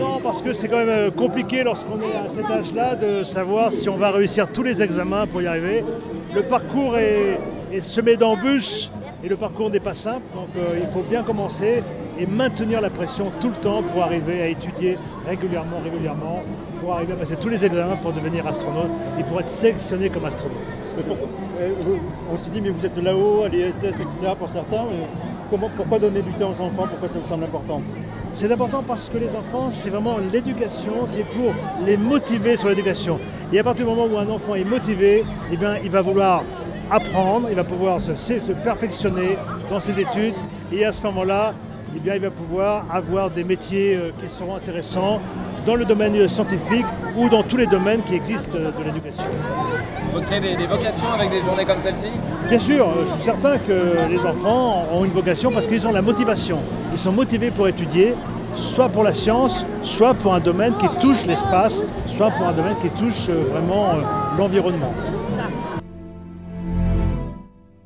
Non, parce que c'est quand même euh, compliqué lorsqu'on est à cet âge-là de savoir si on va réussir tous les examens pour y arriver. Le parcours est, semé d'embûches et le parcours n'est pas simple, donc euh, il faut bien commencer et maintenir la pression tout le temps pour arriver à étudier régulièrement, régulièrement, pour arriver à passer tous les examens pour devenir astronaute et pour être sélectionné comme astronaute. Euh, on se dit, mais vous êtes là-haut, à l'ISS, etc. pour certains. Pourquoi donner du temps aux enfants Pourquoi ça vous semble important C'est important parce que les enfants, c'est vraiment l'éducation, c'est pour les motiver sur l'éducation. Et à partir du moment où un enfant est motivé, eh bien, il va vouloir apprendre, il va pouvoir se, se perfectionner dans ses études, et à ce moment-là, eh bien, il va pouvoir avoir des métiers euh, qui seront intéressants dans le domaine scientifique ou dans tous les domaines qui existent euh, de l'éducation. Vous créez des, des vocations avec des journées comme celle-ci? Bien sûr, euh, je suis certain que les enfants ont une vocation parce qu'ils ont la motivation. Ils sont motivés pour étudier, soit pour la science, soit pour un domaine qui touche l'espace, soit pour un domaine qui touche euh, vraiment l'environnement.